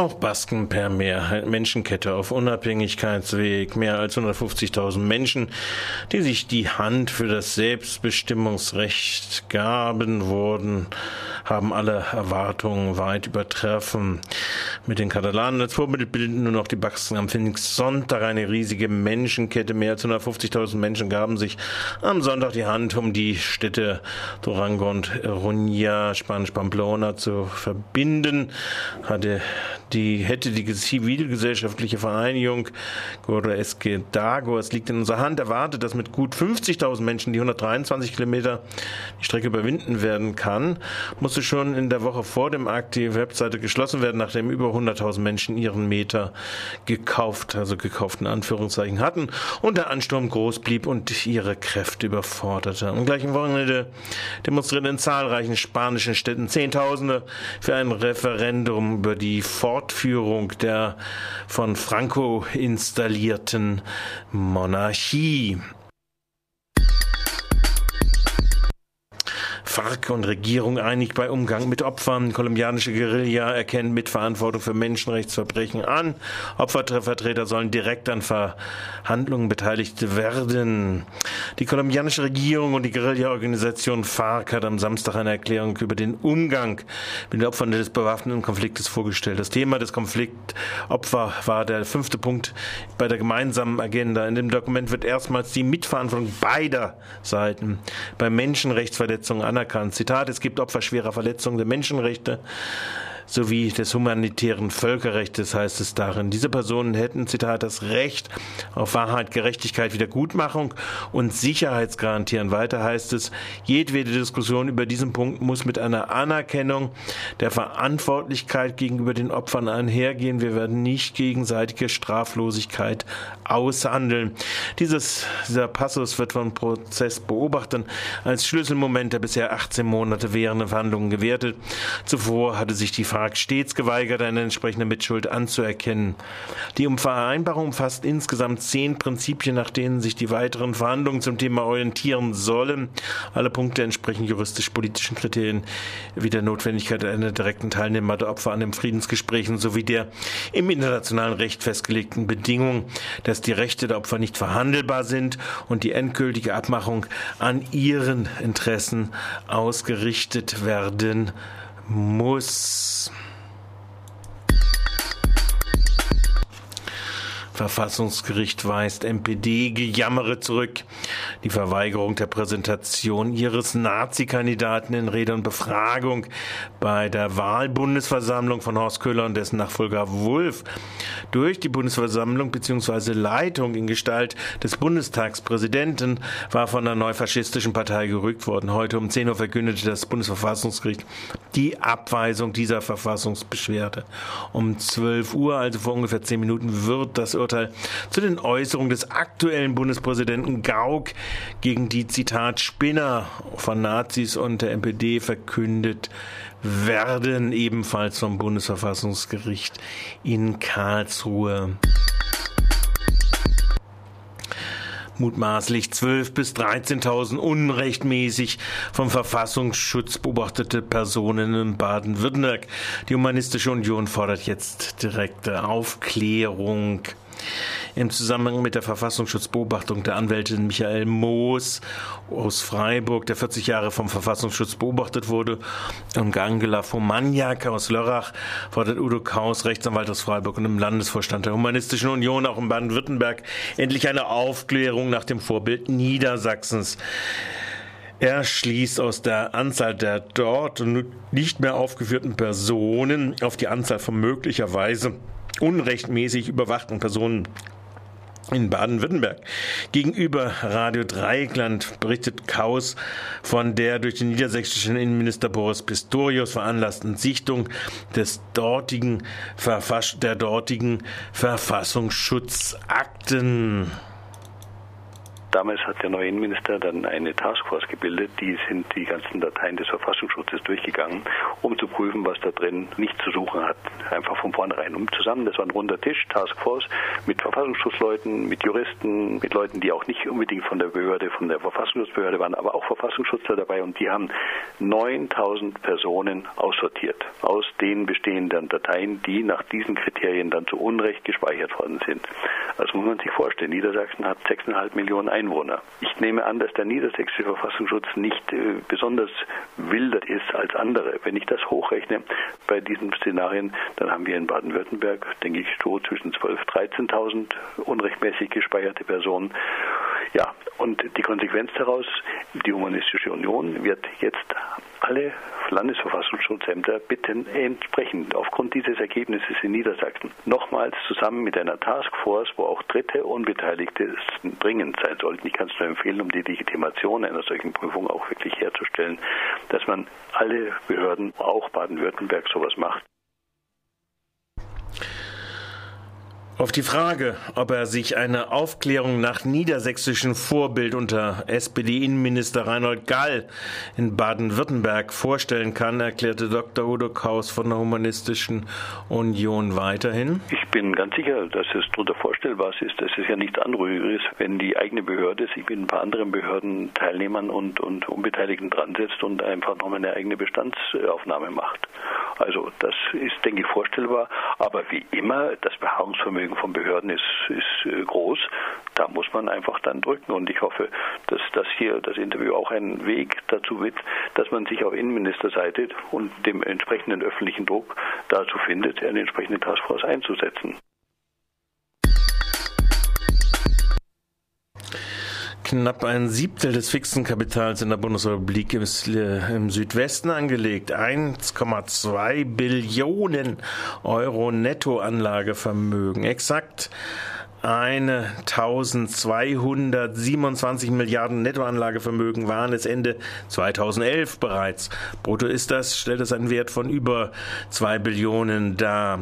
Auch Basken per Mehrheit Menschenkette auf Unabhängigkeitsweg. Mehr als 150.000 Menschen, die sich die Hand für das Selbstbestimmungsrecht gaben, wurden, haben alle Erwartungen weit übertreffen. Mit den Katalanen als Vorbild bilden nur noch die Basken am Pfingst-Sonntag eine riesige Menschenkette. Mehr als 150.000 Menschen gaben sich am Sonntag die Hand, um die Städte Durango und Runia, Spanisch Pamplona, zu verbinden. Hatte die, hätte die zivilgesellschaftliche Vereinigung Gordo Esquedago, es liegt in unserer Hand, erwartet, dass mit gut 50.000 Menschen die 123 Kilometer die Strecke überwinden werden kann, musste schon in der Woche vor dem Akt die Webseite geschlossen werden, nachdem über 100.000 Menschen ihren Meter gekauft, also gekauft in Anführungszeichen hatten und der Ansturm groß blieb und ihre Kräfte überforderte. Am gleichen Wochenende demonstrierten in zahlreichen spanischen Städten Zehntausende für ein Referendum über die Fortführung der von Franco installierten Monarchie. FARC und Regierung einig bei Umgang mit Opfern. Kolumbianische Guerilla erkennt Mitverantwortung für Menschenrechtsverbrechen an. Opfervertreter sollen direkt an Verhandlungen beteiligt werden. Die kolumbianische Regierung und die Guerilla-Organisation FARC hat am Samstag eine Erklärung über den Umgang mit den Opfern des bewaffneten Konfliktes vorgestellt. Das Thema des Konfliktopfer war der fünfte Punkt bei der gemeinsamen Agenda. In dem Dokument wird erstmals die Mitverantwortung beider Seiten bei Menschenrechtsverletzungen anerkannt anerkannt. Zitat, es gibt Opfer schwerer Verletzungen der Menschenrechte sowie des humanitären Völkerrechts heißt es darin. Diese Personen hätten, Zitat, das Recht auf Wahrheit, Gerechtigkeit, Wiedergutmachung und Sicherheitsgarantieren. Weiter heißt es, jedwede Diskussion über diesen Punkt muss mit einer Anerkennung der Verantwortlichkeit gegenüber den Opfern einhergehen. Wir werden nicht gegenseitige Straflosigkeit aushandeln. Dieses, dieser Passus wird von Prozessbeobachtern als Schlüsselmoment der bisher 18 Monate währenden Verhandlungen gewertet. Zuvor hatte sich die Vertrag stets geweigert, eine entsprechende Mitschuld anzuerkennen. Die Vereinbarung umfasst insgesamt zehn Prinzipien, nach denen sich die weiteren Verhandlungen zum Thema orientieren sollen. Alle Punkte entsprechen juristisch-politischen Kriterien wie der Notwendigkeit einer direkten Teilnahme der Opfer an den Friedensgesprächen sowie der im internationalen Recht festgelegten Bedingung, dass die Rechte der Opfer nicht verhandelbar sind und die endgültige Abmachung an ihren Interessen ausgerichtet werden muss. Verfassungsgericht weist MPD-Gejammere zurück. Die Verweigerung der Präsentation ihres Nazi-Kandidaten in Rede und Befragung bei der Wahlbundesversammlung von Horst Köhler und dessen Nachfolger Wulff durch die Bundesversammlung bzw. Leitung in Gestalt des Bundestagspräsidenten war von der neufaschistischen Partei gerückt worden. Heute um 10 Uhr verkündete das Bundesverfassungsgericht die Abweisung dieser Verfassungsbeschwerde. Um 12 Uhr, also vor ungefähr 10 Minuten, wird das Urteil Urteil zu den Äußerungen des aktuellen Bundespräsidenten Gauck gegen die Zitat Spinner von Nazis und der NPD verkündet werden, ebenfalls vom Bundesverfassungsgericht in Karlsruhe mutmaßlich 12.000 bis 13.000 unrechtmäßig vom Verfassungsschutz beobachtete Personen in Baden-Württemberg. Die Humanistische Union fordert jetzt direkte Aufklärung. Im Zusammenhang mit der Verfassungsschutzbeobachtung der Anwältin Michael Moos aus Freiburg, der 40 Jahre vom Verfassungsschutz beobachtet wurde, und Angela Fomaniak aus Lörrach fordert Udo Kaus, Rechtsanwalt aus Freiburg und im Landesvorstand der Humanistischen Union, auch in Baden-Württemberg, endlich eine Aufklärung nach dem Vorbild Niedersachsens. Er schließt aus der Anzahl der dort nicht mehr aufgeführten Personen auf die Anzahl von möglicherweise unrechtmäßig überwachten Personen in Baden-Württemberg. Gegenüber Radio Dreieckland berichtet Kaus von der durch den niedersächsischen Innenminister Boris Pistorius veranlassten Sichtung des dortigen der dortigen Verfassungsschutzakten. Damals hat der neue Innenminister dann eine Taskforce gebildet, die sind die ganzen Dateien des Verfassungsschutzes durchgegangen, um zu prüfen, was da drin nicht zu suchen hat. Einfach von vornherein. Um zusammen, das war ein runder Tisch, Taskforce, mit Verfassungsschutzleuten, mit Juristen, mit Leuten, die auch nicht unbedingt von der Behörde, von der Verfassungsschutzbehörde waren, aber auch Verfassungsschutzler dabei und die haben 9000 Personen aussortiert aus den bestehenden Dateien, die nach diesen Kriterien dann zu Unrecht gespeichert worden sind. Also muss man sich vorstellen, Niedersachsen hat 6,5 Millionen Einwohner. Ich nehme an, dass der niedersächsische Verfassungsschutz nicht äh, besonders wilder ist als andere. Wenn ich das hochrechne bei diesen Szenarien, dann haben wir in Baden-Württemberg, denke ich, so zwischen 12.000 13.000 unrechtmäßig gespeicherte Personen. Ja, und die Konsequenz daraus, die Humanistische Union wird jetzt alle Landesverfassungsschutzämter bitten, entsprechend aufgrund dieses Ergebnisses in Niedersachsen nochmals zusammen mit einer Taskforce, wo auch Dritte Unbeteiligte dringend sein sollten. Ich kann es nur empfehlen, um die Legitimation einer solchen Prüfung auch wirklich herzustellen, dass man alle Behörden, auch Baden-Württemberg, sowas macht. Auf die Frage, ob er sich eine Aufklärung nach niedersächsischem Vorbild unter SPD-Innenminister Reinhold Gall in Baden-Württemberg vorstellen kann, erklärte Dr. Udo Kaus von der Humanistischen Union weiterhin. Ich bin ganz sicher, dass es darunter vorstellbar ist. Es ist ja nichts Anrühriges, wenn die eigene Behörde sich mit ein paar anderen Behörden, Teilnehmern und, und Unbeteiligten dran setzt und einfach nochmal eine eigene Bestandsaufnahme macht. Also das ist, denke ich, vorstellbar. Aber wie immer, das Beharrungsvermögen von Behörden ist, ist äh, groß. Da muss man einfach dann drücken. Und ich hoffe, dass das hier, das Interview auch einen Weg dazu wird, dass man sich auf Innenministerseite und dem entsprechenden öffentlichen Druck dazu findet, eine entsprechende Taskforce einzusetzen. Knapp ein Siebtel des fixen Kapitals in der Bundesrepublik ist äh, im Südwesten angelegt. 1,2 Billionen Euro Nettoanlagevermögen. Exakt eine 1227 Milliarden Nettoanlagevermögen waren es Ende 2011 bereits. Brutto ist das, stellt es einen Wert von über 2 Billionen dar.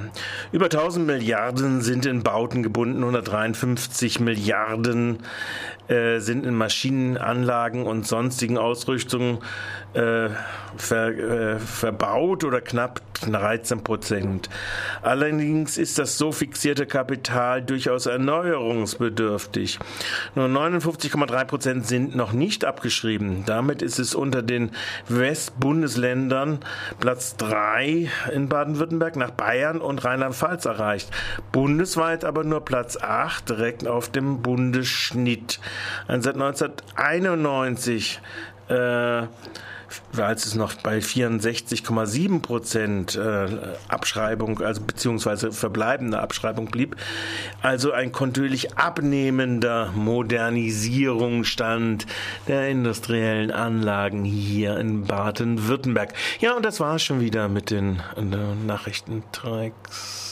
Über 1000 Milliarden sind in Bauten gebunden, 153 Milliarden äh, sind in Maschinenanlagen und sonstigen Ausrüstungen äh, ver, äh, verbaut oder knapp 13 Prozent. Allerdings ist das so fixierte Kapital durchaus erneuerungsbedürftig. Nur 59,3 Prozent sind noch nicht abgeschrieben. Damit ist es unter den Westbundesländern Platz 3 in Baden-Württemberg nach Bayern und Rheinland-Pfalz erreicht. Bundesweit aber nur Platz 8 direkt auf dem Bundesschnitt. Und seit 1991 äh, als es noch bei 64,7 Prozent äh, Abschreibung, also beziehungsweise verbleibende Abschreibung blieb, also ein kontinuierlich abnehmender Modernisierungsstand der industriellen Anlagen hier in Baden-Württemberg. Ja, und das war schon wieder mit den äh, Nachrichtentracks.